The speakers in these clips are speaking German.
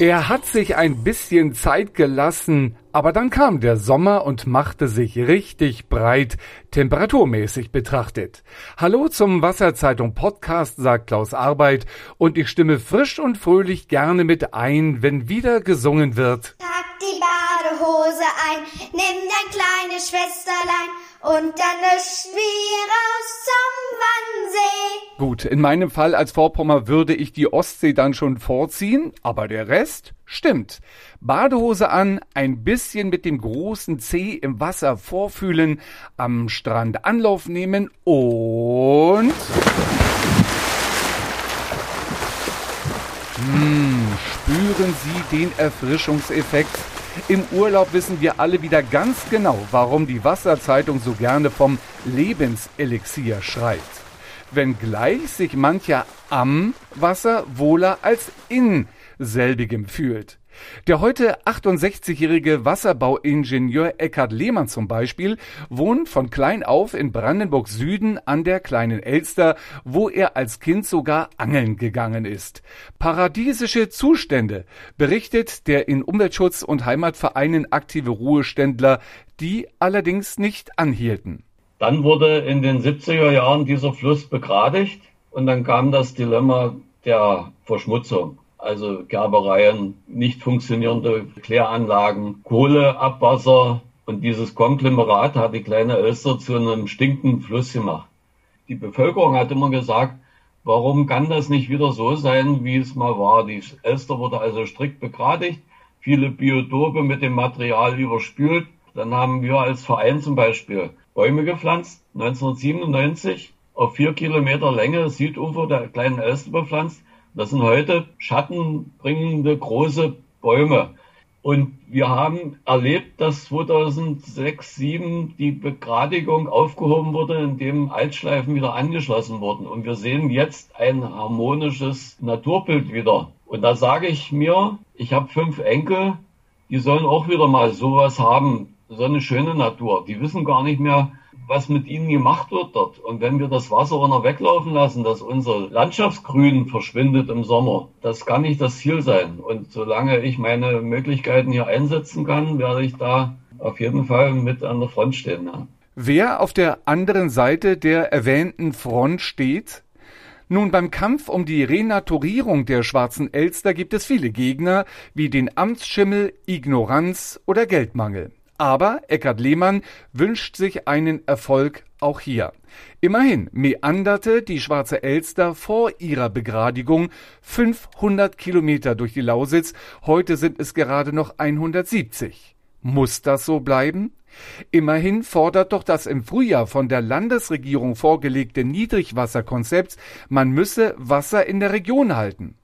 Er hat sich ein bisschen Zeit gelassen, aber dann kam der Sommer und machte sich richtig breit, temperaturmäßig betrachtet. Hallo zum Wasserzeitung Podcast, sagt Klaus Arbeit, und ich stimme frisch und fröhlich gerne mit ein, wenn wieder gesungen wird. Pack die Badehose ein, nimm dein kleines Schwesterlein und dann löscht wir raus zum Wannsee. Gut, in meinem Fall als Vorpommer würde ich die Ostsee dann schon vorziehen, aber der Rest stimmt. Badehose an, ein bisschen mit dem großen C im Wasser vorfühlen, am Strand Anlauf nehmen und... Hm, spüren Sie den Erfrischungseffekt? Im Urlaub wissen wir alle wieder ganz genau, warum die Wasserzeitung so gerne vom Lebenselixier schreibt. Wenngleich sich mancher am Wasser wohler als in selbigem fühlt. Der heute 68-jährige Wasserbauingenieur Eckhard Lehmann zum Beispiel wohnt von klein auf in Brandenburg Süden an der kleinen Elster, wo er als Kind sogar angeln gegangen ist. Paradiesische Zustände, berichtet der in Umweltschutz und Heimatvereinen aktive Ruheständler, die allerdings nicht anhielten. Dann wurde in den 70er Jahren dieser Fluss begradigt und dann kam das Dilemma der Verschmutzung also Gerbereien, nicht funktionierende Kläranlagen, Kohleabwasser und dieses Konglomerat hat die kleine Elster zu einem stinkenden Fluss gemacht. Die Bevölkerung hat immer gesagt, warum kann das nicht wieder so sein, wie es mal war? Die Elster wurde also strikt begradigt, viele Biotope mit dem Material überspült. Dann haben wir als Verein zum Beispiel Bäume gepflanzt, 1997 auf vier Kilometer Länge Südufer der kleinen Elster bepflanzt. Das sind heute schattenbringende große Bäume. Und wir haben erlebt, dass 2006, 2007 die Begradigung aufgehoben wurde, indem Altschleifen wieder angeschlossen wurden. Und wir sehen jetzt ein harmonisches Naturbild wieder. Und da sage ich mir, ich habe fünf Enkel, die sollen auch wieder mal sowas haben, so eine schöne Natur. Die wissen gar nicht mehr, was mit ihnen gemacht wird dort. Und wenn wir das Wasser runter weglaufen lassen, dass unser Landschaftsgrün verschwindet im Sommer, das kann nicht das Ziel sein. Und solange ich meine Möglichkeiten hier einsetzen kann, werde ich da auf jeden Fall mit an der Front stehen. Ja. Wer auf der anderen Seite der erwähnten Front steht? Nun, beim Kampf um die Renaturierung der schwarzen Elster gibt es viele Gegner, wie den Amtsschimmel, Ignoranz oder Geldmangel. Aber Eckhard Lehmann wünscht sich einen Erfolg auch hier. Immerhin meanderte die Schwarze Elster vor ihrer Begradigung 500 Kilometer durch die Lausitz, heute sind es gerade noch 170. Muss das so bleiben? Immerhin fordert doch das im Frühjahr von der Landesregierung vorgelegte Niedrigwasserkonzept, man müsse Wasser in der Region halten.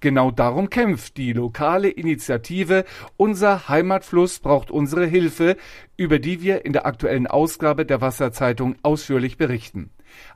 Genau darum kämpft die lokale Initiative Unser Heimatfluss braucht unsere Hilfe, über die wir in der aktuellen Ausgabe der Wasserzeitung ausführlich berichten.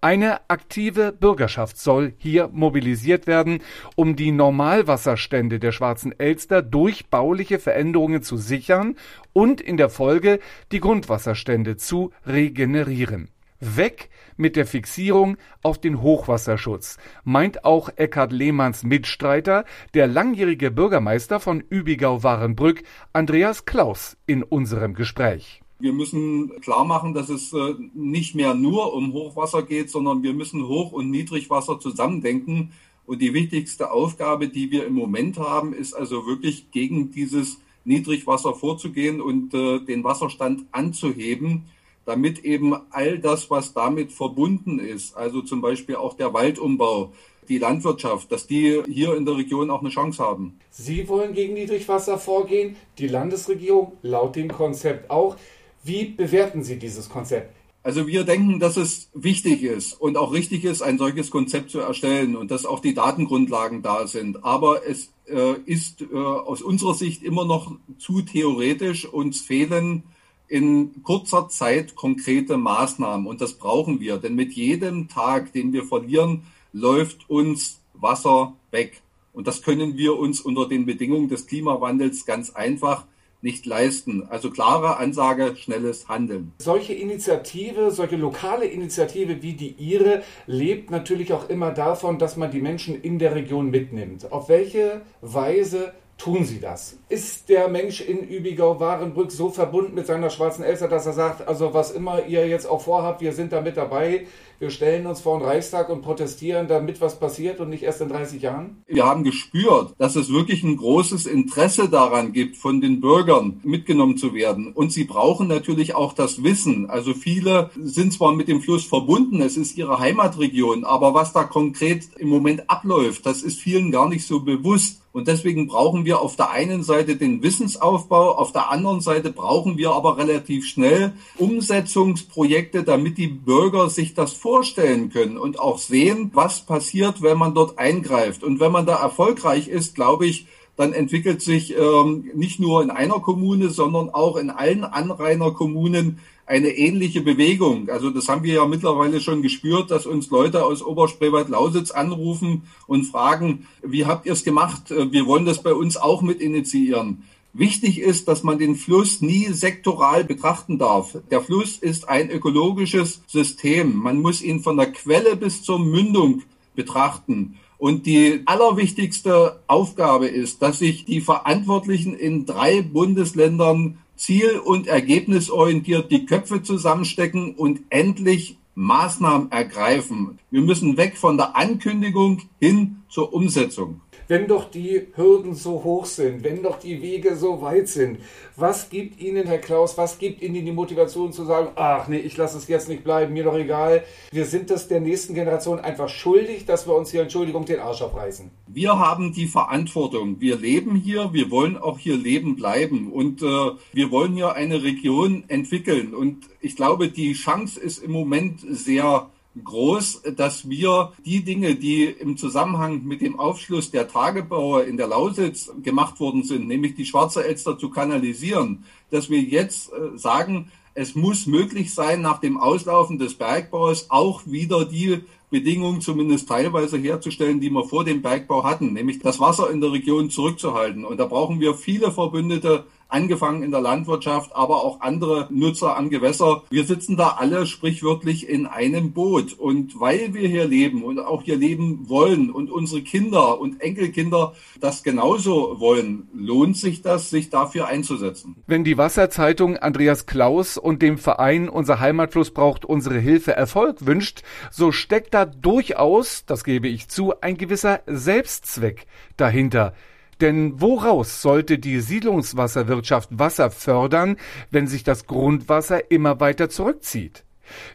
Eine aktive Bürgerschaft soll hier mobilisiert werden, um die Normalwasserstände der Schwarzen Elster durch bauliche Veränderungen zu sichern und in der Folge die Grundwasserstände zu regenerieren. Weg mit der Fixierung auf den Hochwasserschutz, meint auch Eckhard Lehmanns Mitstreiter, der langjährige Bürgermeister von Übigau-Warenbrück, Andreas Klaus, in unserem Gespräch. Wir müssen klar machen, dass es äh, nicht mehr nur um Hochwasser geht, sondern wir müssen Hoch- und Niedrigwasser zusammendenken. Und die wichtigste Aufgabe, die wir im Moment haben, ist also wirklich gegen dieses Niedrigwasser vorzugehen und äh, den Wasserstand anzuheben damit eben all das, was damit verbunden ist, also zum Beispiel auch der Waldumbau, die Landwirtschaft, dass die hier in der Region auch eine Chance haben. Sie wollen gegen Niedrigwasser vorgehen, die Landesregierung laut dem Konzept auch. Wie bewerten Sie dieses Konzept? Also wir denken, dass es wichtig ist und auch richtig ist, ein solches Konzept zu erstellen und dass auch die Datengrundlagen da sind. Aber es äh, ist äh, aus unserer Sicht immer noch zu theoretisch. Uns fehlen in kurzer Zeit konkrete Maßnahmen. Und das brauchen wir, denn mit jedem Tag, den wir verlieren, läuft uns Wasser weg. Und das können wir uns unter den Bedingungen des Klimawandels ganz einfach nicht leisten. Also klare Ansage, schnelles Handeln. Solche Initiative, solche lokale Initiative wie die Ihre lebt natürlich auch immer davon, dass man die Menschen in der Region mitnimmt. Auf welche Weise tun Sie das? Ist der Mensch in Übigau-Warenbrück so verbunden mit seiner schwarzen Elster, dass er sagt, also was immer ihr jetzt auch vorhabt, wir sind da mit dabei, wir stellen uns vor den Reichstag und protestieren, damit was passiert und nicht erst in 30 Jahren? Wir haben gespürt, dass es wirklich ein großes Interesse daran gibt, von den Bürgern mitgenommen zu werden. Und sie brauchen natürlich auch das Wissen. Also viele sind zwar mit dem Fluss verbunden, es ist ihre Heimatregion, aber was da konkret im Moment abläuft, das ist vielen gar nicht so bewusst. Und deswegen brauchen wir auf der einen Seite den Wissensaufbau, auf der anderen Seite brauchen wir aber relativ schnell Umsetzungsprojekte, damit die Bürger sich das vorstellen können und auch sehen, was passiert, wenn man dort eingreift. Und wenn man da erfolgreich ist, glaube ich, dann entwickelt sich ähm, nicht nur in einer Kommune, sondern auch in allen Anrainerkommunen eine ähnliche Bewegung. Also das haben wir ja mittlerweile schon gespürt, dass uns Leute aus Oberspreewald-Lausitz anrufen und fragen, wie habt ihr es gemacht? Wir wollen das bei uns auch mit initiieren. Wichtig ist, dass man den Fluss nie sektoral betrachten darf. Der Fluss ist ein ökologisches System. Man muss ihn von der Quelle bis zur Mündung betrachten. Und die allerwichtigste Aufgabe ist, dass sich die Verantwortlichen in drei Bundesländern ziel- und ergebnisorientiert die Köpfe zusammenstecken und endlich Maßnahmen ergreifen. Wir müssen weg von der Ankündigung hin zur Umsetzung wenn doch die Hürden so hoch sind, wenn doch die Wege so weit sind, was gibt Ihnen, Herr Klaus, was gibt Ihnen die Motivation zu sagen, ach nee, ich lasse es jetzt nicht bleiben, mir doch egal. Wir sind das der nächsten Generation einfach schuldig, dass wir uns hier, Entschuldigung, den Arsch abreißen. Wir haben die Verantwortung. Wir leben hier, wir wollen auch hier leben bleiben und äh, wir wollen hier eine Region entwickeln. Und ich glaube, die Chance ist im Moment sehr groß, dass wir die Dinge, die im Zusammenhang mit dem Aufschluss der Tagebauer in der Lausitz gemacht worden sind, nämlich die Schwarze Elster zu kanalisieren, dass wir jetzt äh, sagen, es muss möglich sein, nach dem Auslaufen des Bergbaus auch wieder die Bedingungen zumindest teilweise herzustellen, die wir vor dem Bergbau hatten, nämlich das Wasser in der Region zurückzuhalten. Und da brauchen wir viele Verbündete angefangen in der Landwirtschaft, aber auch andere Nutzer am Gewässer. Wir sitzen da alle sprichwörtlich in einem Boot. Und weil wir hier leben und auch hier leben wollen und unsere Kinder und Enkelkinder das genauso wollen, lohnt sich das, sich dafür einzusetzen. Wenn die Wasserzeitung Andreas Klaus und dem Verein Unser Heimatfluss braucht unsere Hilfe Erfolg wünscht, so steckt da durchaus, das gebe ich zu, ein gewisser Selbstzweck dahinter. Denn woraus sollte die Siedlungswasserwirtschaft Wasser fördern, wenn sich das Grundwasser immer weiter zurückzieht?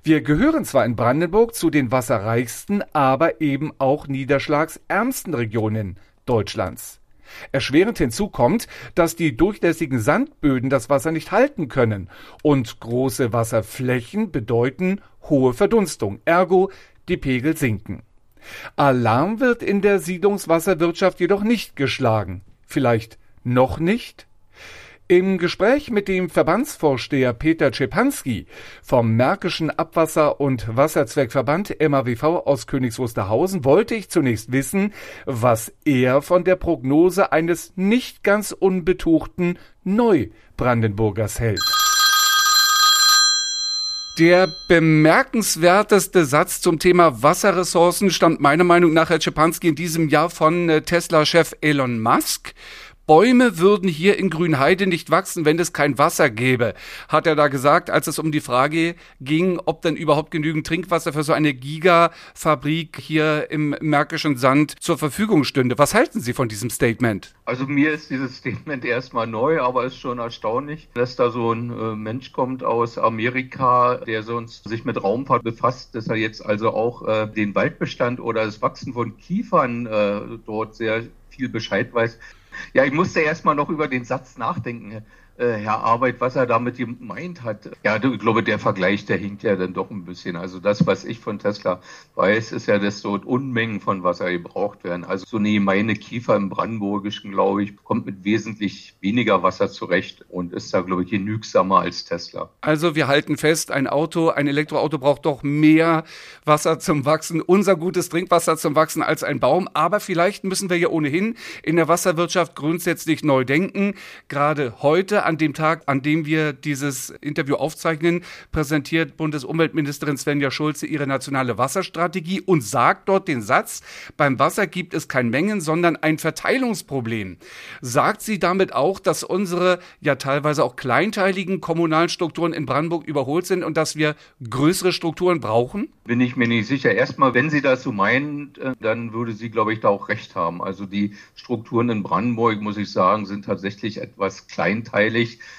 Wir gehören zwar in Brandenburg zu den wasserreichsten, aber eben auch niederschlagsärmsten Regionen Deutschlands. Erschwerend hinzu kommt, dass die durchlässigen Sandböden das Wasser nicht halten können und große Wasserflächen bedeuten hohe Verdunstung, ergo die Pegel sinken. Alarm wird in der Siedlungswasserwirtschaft jedoch nicht geschlagen. Vielleicht noch nicht? Im Gespräch mit dem Verbandsvorsteher Peter Czepanski vom Märkischen Abwasser- und Wasserzweckverband MAWV aus Königs Wusterhausen wollte ich zunächst wissen, was er von der Prognose eines nicht ganz unbetuchten Neubrandenburgers hält. Der bemerkenswerteste Satz zum Thema Wasserressourcen stammt meiner Meinung nach, Herr Schipanski, in diesem Jahr von äh, Tesla-Chef Elon Musk. Bäume würden hier in Grünheide nicht wachsen, wenn es kein Wasser gäbe, hat er da gesagt, als es um die Frage ging, ob denn überhaupt genügend Trinkwasser für so eine Gigafabrik hier im Märkischen Sand zur Verfügung stünde. Was halten Sie von diesem Statement? Also mir ist dieses Statement erstmal neu, aber ist schon erstaunlich, dass da so ein äh, Mensch kommt aus Amerika, der sonst sich mit Raumfahrt befasst, dass er jetzt also auch äh, den Waldbestand oder das Wachsen von Kiefern äh, dort sehr viel Bescheid weiß. Ja, ich musste erst mal noch über den Satz nachdenken äh, Herr Arbeit, was er damit gemeint hat. Ja, ich glaube, der Vergleich, der hinkt ja dann doch ein bisschen. Also das, was ich von Tesla weiß, ist ja, dass dort Unmengen von Wasser gebraucht werden. Also so eine gemeine Kiefer im Brandenburgischen, glaube ich, kommt mit wesentlich weniger Wasser zurecht und ist da, glaube ich, genügsamer als Tesla. Also wir halten fest, ein Auto, ein Elektroauto braucht doch mehr Wasser zum Wachsen, unser gutes Trinkwasser zum Wachsen als ein Baum. Aber vielleicht müssen wir ja ohnehin in der Wasserwirtschaft grundsätzlich neu denken. Gerade heute an dem Tag, an dem wir dieses Interview aufzeichnen, präsentiert Bundesumweltministerin Svenja Schulze ihre nationale Wasserstrategie und sagt dort den Satz, beim Wasser gibt es kein Mengen, sondern ein Verteilungsproblem. Sagt sie damit auch, dass unsere ja teilweise auch kleinteiligen kommunalen Strukturen in Brandenburg überholt sind und dass wir größere Strukturen brauchen? Bin ich mir nicht sicher. Erstmal, wenn sie das so meint, äh, dann würde sie, glaube ich, da auch recht haben. Also die Strukturen in Brandenburg, muss ich sagen, sind tatsächlich etwas kleinteilig.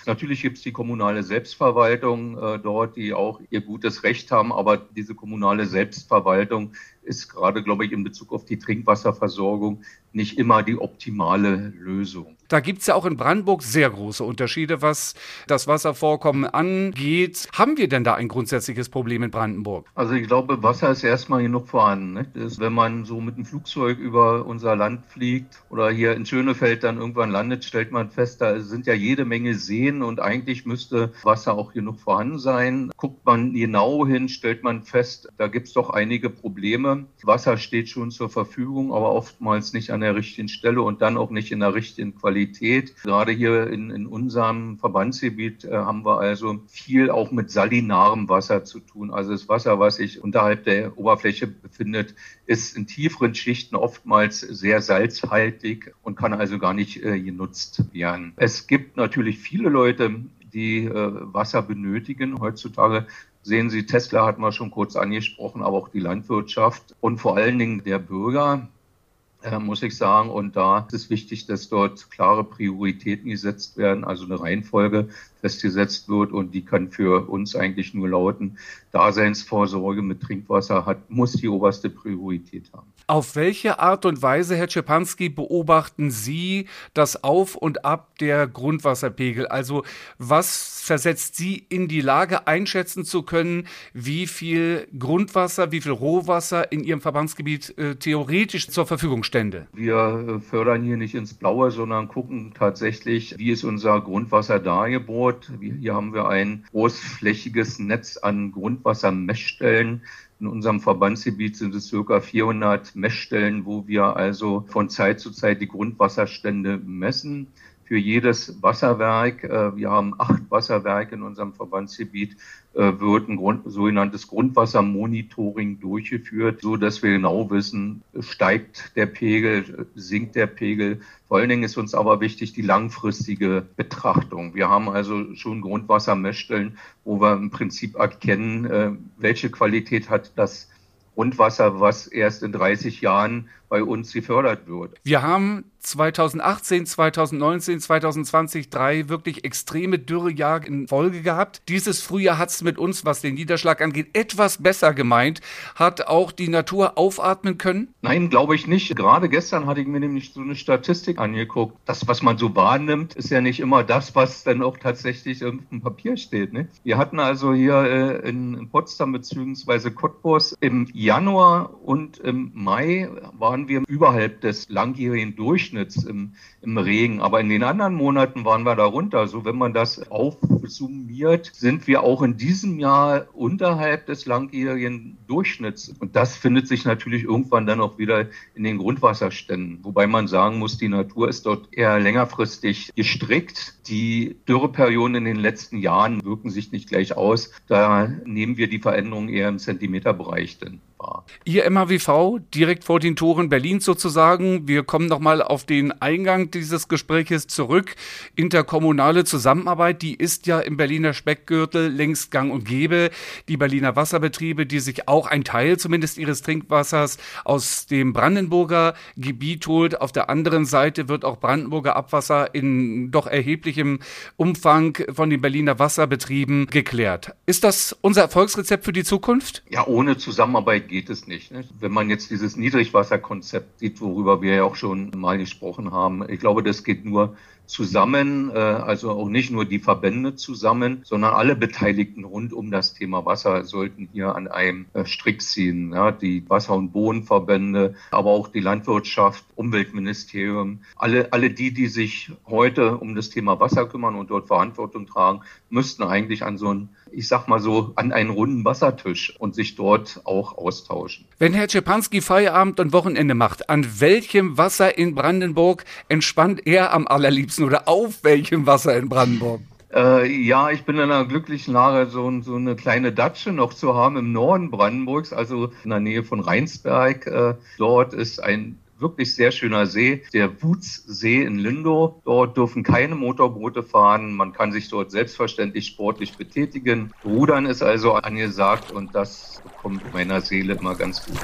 Natürlich gibt es die kommunale Selbstverwaltung äh, dort, die auch ihr gutes Recht haben, aber diese kommunale Selbstverwaltung ist gerade, glaube ich, in Bezug auf die Trinkwasserversorgung nicht immer die optimale Lösung. Da gibt es ja auch in Brandenburg sehr große Unterschiede, was das Wasservorkommen angeht. Haben wir denn da ein grundsätzliches Problem in Brandenburg? Also ich glaube, Wasser ist erstmal genug vorhanden. Ne? Ist, wenn man so mit einem Flugzeug über unser Land fliegt oder hier in Schönefeld dann irgendwann landet, stellt man fest, da sind ja jede Menge Seen und eigentlich müsste Wasser auch genug vorhanden sein. Guckt man genau hin, stellt man fest, da gibt es doch einige Probleme. Wasser steht schon zur Verfügung, aber oftmals nicht an der richtigen Stelle und dann auch nicht in der richtigen Qualität. Gerade hier in, in unserem Verbandsgebiet äh, haben wir also viel auch mit salinarem Wasser zu tun. Also das Wasser, was sich unterhalb der Oberfläche befindet, ist in tieferen Schichten oftmals sehr salzhaltig und kann also gar nicht äh, genutzt werden. Es gibt natürlich viele Leute, die äh, Wasser benötigen. Heutzutage sehen Sie, Tesla hatten wir schon kurz angesprochen, aber auch die Landwirtschaft und vor allen Dingen der Bürger, äh, muss ich sagen. Und da ist es wichtig, dass dort klare Prioritäten gesetzt werden, also eine Reihenfolge festgesetzt wird. Und die kann für uns eigentlich nur lauten, Daseinsvorsorge mit Trinkwasser hat, muss die oberste Priorität haben. Auf welche Art und Weise, Herr Czepanski, beobachten Sie das Auf und Ab der Grundwasserpegel? Also was versetzt Sie in die Lage, einschätzen zu können, wie viel Grundwasser, wie viel Rohwasser in Ihrem Verbandsgebiet äh, theoretisch zur Verfügung stände? Wir äh, fördern hier nicht ins Blaue, sondern gucken tatsächlich, wie ist unser Grundwasser dargebohrt. Hier haben wir ein großflächiges Netz an Grundwassermessstellen in unserem Verbandsgebiet sind es circa 400 Messstellen, wo wir also von Zeit zu Zeit die Grundwasserstände messen für jedes Wasserwerk, äh, wir haben acht Wasserwerke in unserem Verbandsgebiet, äh, wird ein Grund, sogenanntes Grundwassermonitoring durchgeführt, so dass wir genau wissen, steigt der Pegel, sinkt der Pegel. Vor allen Dingen ist uns aber wichtig die langfristige Betrachtung. Wir haben also schon Grundwassermessstellen, wo wir im Prinzip erkennen, äh, welche Qualität hat das Grundwasser, was erst in 30 Jahren bei uns gefördert wird. Wir haben 2018, 2019, 2020 drei wirklich extreme Dürrejahre in Folge gehabt. Dieses Frühjahr hat es mit uns, was den Niederschlag angeht, etwas besser gemeint. Hat auch die Natur aufatmen können? Nein, glaube ich nicht. Gerade gestern hatte ich mir nämlich so eine Statistik angeguckt. Das, was man so wahrnimmt, ist ja nicht immer das, was dann auch tatsächlich dem Papier steht. Ne? Wir hatten also hier äh, in, in Potsdam bzw. Cottbus im Januar und im Mai waren wir überhalb des langjährigen Durchschnitts Durchschnitts im, im Regen. Aber in den anderen Monaten waren wir darunter. Also wenn man das aufsummiert, sind wir auch in diesem Jahr unterhalb des langjährigen Durchschnitts. Und das findet sich natürlich irgendwann dann auch wieder in den Grundwasserständen. Wobei man sagen muss, die Natur ist dort eher längerfristig gestrickt. Die Dürreperioden in den letzten Jahren wirken sich nicht gleich aus. Da nehmen wir die Veränderungen eher im Zentimeterbereich denn war. Ihr MAWV direkt vor den Toren Berlins sozusagen. Wir kommen nochmal auf den Eingang dieses Gespräches zurück. Interkommunale Zusammenarbeit, die ist ja im Berliner Speckgürtel längst gang und gäbe. Die Berliner Wasserbetriebe, die sich auch ein Teil zumindest ihres Trinkwassers aus dem Brandenburger Gebiet holt. Auf der anderen Seite wird auch Brandenburger Abwasser in doch erheblichem Umfang von den Berliner Wasserbetrieben geklärt. Ist das unser Erfolgsrezept für die Zukunft? Ja, ohne Zusammenarbeit geht es nicht. Ne? Wenn man jetzt dieses Niedrigwasserkonzept sieht, worüber wir ja auch schon mal gesprochen haben, ich glaube, das geht nur zusammen, äh, also auch nicht nur die Verbände zusammen, sondern alle Beteiligten rund um das Thema Wasser sollten hier an einem äh, Strick ziehen. Die Wasser- und Bodenverbände, aber auch die Landwirtschaft, Umweltministerium, alle, alle die, die sich heute um das Thema Wasser kümmern und dort Verantwortung tragen, müssten eigentlich an so einen, ich sag mal so, an einen runden Wassertisch und sich dort auch austauschen. Wenn Herr Czepanski Feierabend und Wochenende macht, an welchem Wasser in Brandenburg entspannt er am allerliebsten oder auf welchem Wasser in Brandenburg? Äh, ja, ich bin in einer glücklichen Lage, so, so, eine kleine Datsche noch zu haben im Norden Brandenburgs, also in der Nähe von Rheinsberg. Äh, dort ist ein wirklich sehr schöner See, der Wutzsee in Lindow. Dort dürfen keine Motorboote fahren. Man kann sich dort selbstverständlich sportlich betätigen. Rudern ist also angesagt und das kommt meiner Seele immer ganz gut.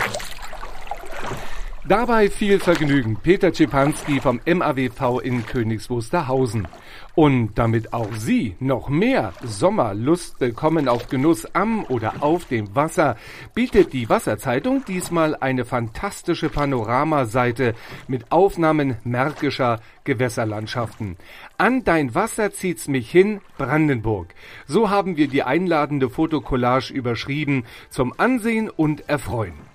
Dabei viel Vergnügen. Peter Czepanski vom MAWV in Königs Wusterhausen. Und damit auch Sie noch mehr Sommerlust bekommen auf Genuss am oder auf dem Wasser, bietet die Wasserzeitung diesmal eine fantastische Panoramaseite mit Aufnahmen märkischer Gewässerlandschaften. An dein Wasser zieht's mich hin, Brandenburg. So haben wir die einladende Fotokollage überschrieben zum Ansehen und Erfreuen.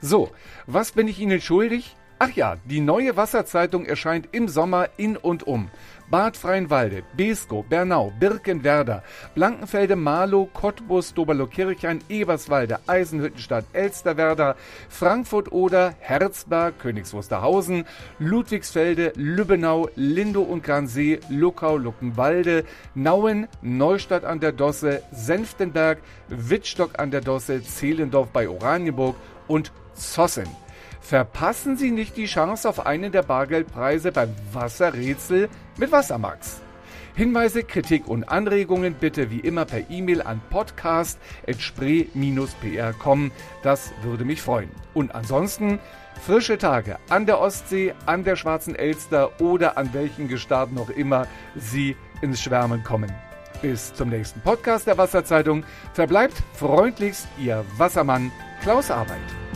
So, was bin ich Ihnen schuldig? Ach ja, die neue Wasserzeitung erscheint im Sommer in und um. Bad Freienwalde, Beeskow, Bernau, Birkenwerder, Blankenfelde, Marlow, Cottbus, Doberlo-Kirchhain, Eberswalde, Eisenhüttenstadt, Elsterwerda, Frankfurt-Oder, Herzberg, Königs Wusterhausen, Ludwigsfelde, Lübbenau, Lindow und Gransee, Luckau, Luckenwalde, Nauen, Neustadt an der Dosse, Senftenberg, Wittstock an der Dosse, Zehlendorf bei Oranienburg und Zossen. Verpassen Sie nicht die Chance auf einen der Bargeldpreise beim Wasserrätsel mit Wassermax. Hinweise, Kritik und Anregungen bitte wie immer per E-Mail an podcast.spree-pr.com. Das würde mich freuen. Und ansonsten frische Tage an der Ostsee, an der Schwarzen Elster oder an welchen Gestaden noch immer Sie ins Schwärmen kommen. Bis zum nächsten Podcast der Wasserzeitung verbleibt freundlichst Ihr Wassermann Klaus Arbeit.